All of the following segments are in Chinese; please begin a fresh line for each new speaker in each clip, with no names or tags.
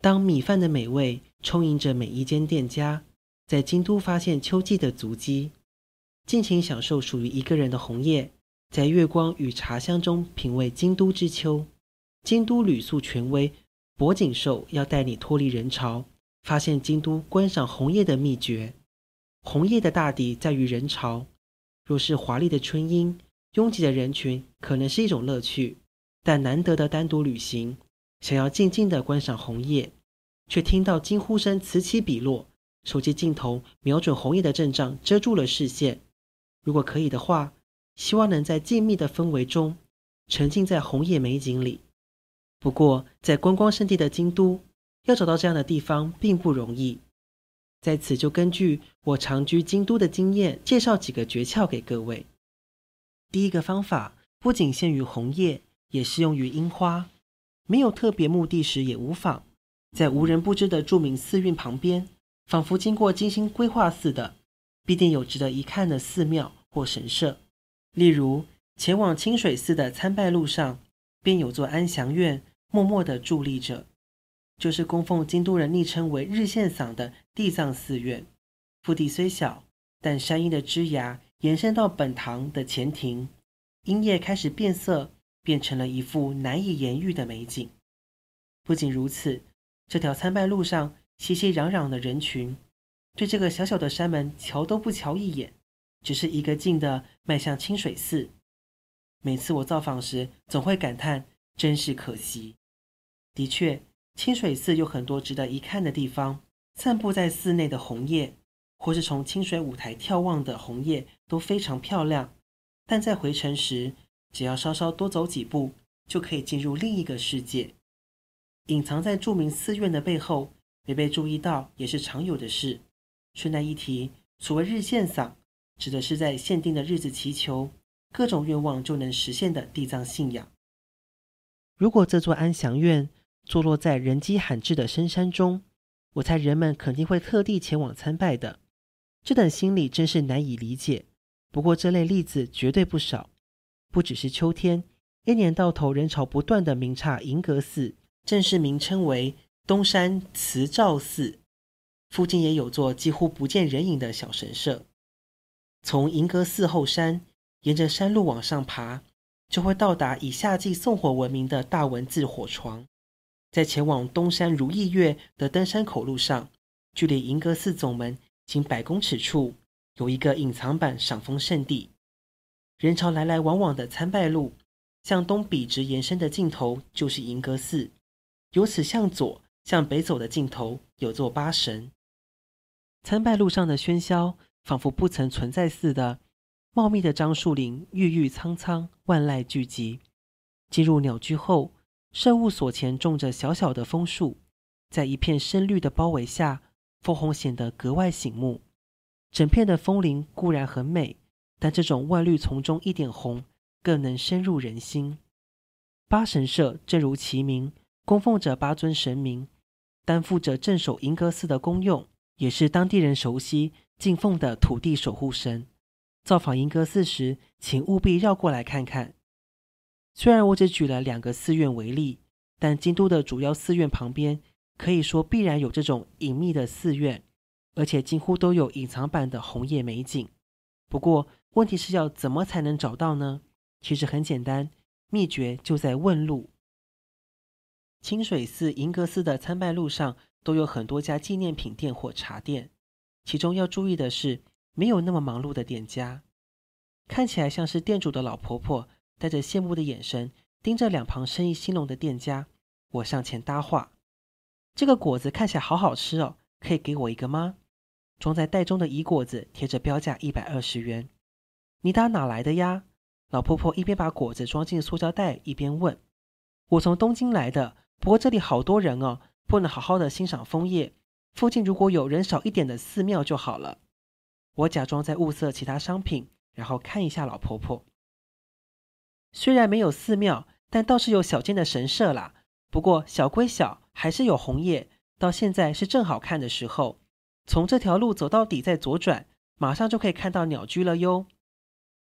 当米饭的美味充盈着每一间店家，在京都发现秋季的足迹，尽情享受属于一个人的红叶，在月光与茶香中品味京都之秋。京都旅宿权威柏景寿要带你脱离人潮，发现京都观赏红叶的秘诀。红叶的大抵在于人潮，若是华丽的春樱，拥挤的人群可能是一种乐趣，但难得的单独旅行。想要静静的观赏红叶，却听到惊呼声此起彼落，手机镜头瞄准红叶的阵仗遮住了视线。如果可以的话，希望能在静谧的氛围中沉浸在红叶美景里。不过，在观光胜地的京都，要找到这样的地方并不容易。在此，就根据我长居京都的经验，介绍几个诀窍给各位。第一个方法不仅限于红叶，也适用于樱花。没有特别目的时也无妨，在无人不知的著名寺院旁边，仿佛经过精心规划似的，必定有值得一看的寺庙或神社。例如，前往清水寺的参拜路上，便有座安详院，默默地伫立着，就是供奉京都人昵称为日线嗓的地藏寺院。腹地虽小，但山樱的枝芽延伸到本堂的前庭，樱叶开始变色。变成了一幅难以言喻的美景。不仅如此，这条参拜路上熙熙攘攘的人群，对这个小小的山门瞧都不瞧一眼，只是一个劲地迈向清水寺。每次我造访时，总会感叹：真是可惜。的确，清水寺有很多值得一看的地方，散布在寺内的红叶，或是从清水舞台眺望的红叶，都非常漂亮。但在回程时，只要稍稍多走几步，就可以进入另一个世界。隐藏在著名寺院的背后，没被注意到也是常有的事。顺带一提，所谓日线嗓，指的是在限定的日子祈求各种愿望就能实现的地藏信仰。如果这座安祥院坐落在人迹罕至的深山中，我猜人们肯定会特地前往参拜的。这等心理真是难以理解。不过这类例子绝对不少。不只是秋天，一年到头人潮不断的名刹银阁寺，正式名称为东山慈照寺，附近也有座几乎不见人影的小神社。从银阁寺后山沿着山路往上爬，就会到达以夏季送火闻名的大文字火床。在前往东山如意岳的登山口路上，距离银阁寺总门仅百公尺处，有一个隐藏版赏枫胜地。人潮来来往往的参拜路，向东笔直延伸的尽头就是银阁寺。由此向左、向北走的尽头有座八神。参拜路上的喧嚣，仿佛不曾存在似的。茂密的樟树林郁郁苍苍，万籁俱寂。进入鸟居后，舍务所前种着小小的枫树，在一片深绿的包围下，枫红显得格外醒目。整片的枫林固然很美。但这种万绿丛中一点红，更能深入人心。八神社正如其名，供奉着八尊神明，担负着镇守银阁寺的功用，也是当地人熟悉敬奉的土地守护神。造访银阁寺时，请务必绕过来看看。虽然我只举了两个寺院为例，但京都的主要寺院旁边，可以说必然有这种隐秘的寺院，而且几乎都有隐藏版的红叶美景。不过，问题是要怎么才能找到呢？其实很简单，秘诀就在问路。清水寺、银阁寺的参拜路上都有很多家纪念品店或茶店，其中要注意的是，没有那么忙碌的店家，看起来像是店主的老婆婆，带着羡慕的眼神盯着两旁生意兴隆的店家。我上前搭话：“这个果子看起来好好吃哦，可以给我一个吗？”装在袋中的乙果子贴着标价一百二十元。你打哪来的呀？老婆婆一边把果子装进塑胶袋，一边问：“我从东京来的，不过这里好多人哦，不能好好的欣赏枫叶。附近如果有人少一点的寺庙就好了。”我假装在物色其他商品，然后看一下老婆婆。虽然没有寺庙，但倒是有小间的神社啦。不过小归小，还是有红叶，到现在是正好看的时候。从这条路走到底，再左转，马上就可以看到鸟居了哟。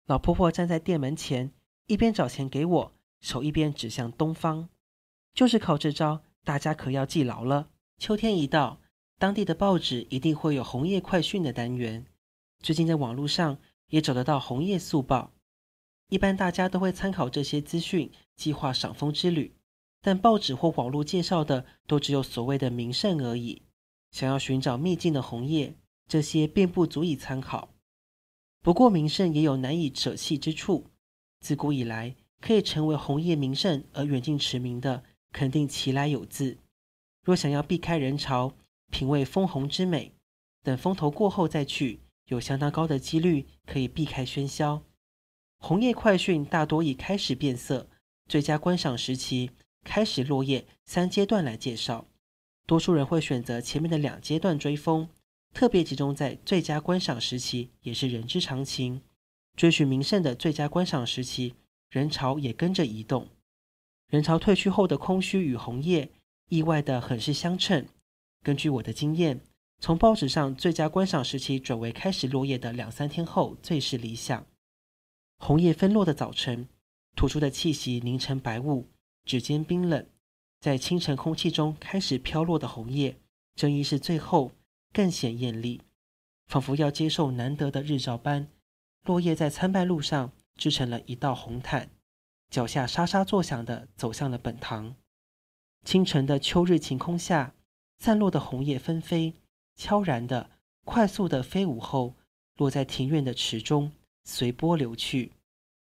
老婆婆站在店门前，一边找钱给我，手一边指向东方。就是靠这招，大家可要记牢了。秋天一到，当地的报纸一定会有红叶快讯的单元。最近在网络上也找得到红叶速报。一般大家都会参考这些资讯，计划赏枫之旅。但报纸或网络介绍的，都只有所谓的名胜而已。想要寻找秘境的红叶，这些并不足以参考。不过名胜也有难以舍弃之处。自古以来，可以成为红叶名胜而远近驰名的，肯定其来有自。若想要避开人潮，品味枫红之美，等风头过后再去，有相当高的几率可以避开喧嚣。红叶快讯大多以开始变色、最佳观赏时期、开始落叶三阶段来介绍。多数人会选择前面的两阶段追风，特别集中在最佳观赏时期，也是人之常情。追寻名胜的最佳观赏时期，人潮也跟着移动。人潮退去后的空虚与红叶，意外的很是相称。根据我的经验，从报纸上最佳观赏时期转为开始落叶的两三天后，最是理想。红叶纷落的早晨，吐出的气息凝成白雾，指尖冰冷。在清晨空气中开始飘落的红叶，正义是最后更显艳丽，仿佛要接受难得的日照般。落叶在参拜路上织成了一道红毯，脚下沙沙作响的走向了本堂。清晨的秋日晴空下，散落的红叶纷飞，悄然的、快速的飞舞后，落在庭院的池中，随波流去。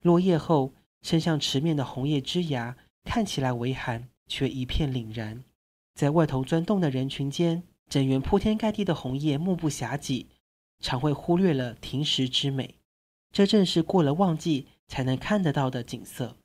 落叶后，伸向池面的红叶枝芽看起来微寒。却一片凛然，在外头钻洞的人群间，整园铺天盖地的红叶目不暇给，常会忽略了庭石之美。这正是过了旺季才能看得到的景色。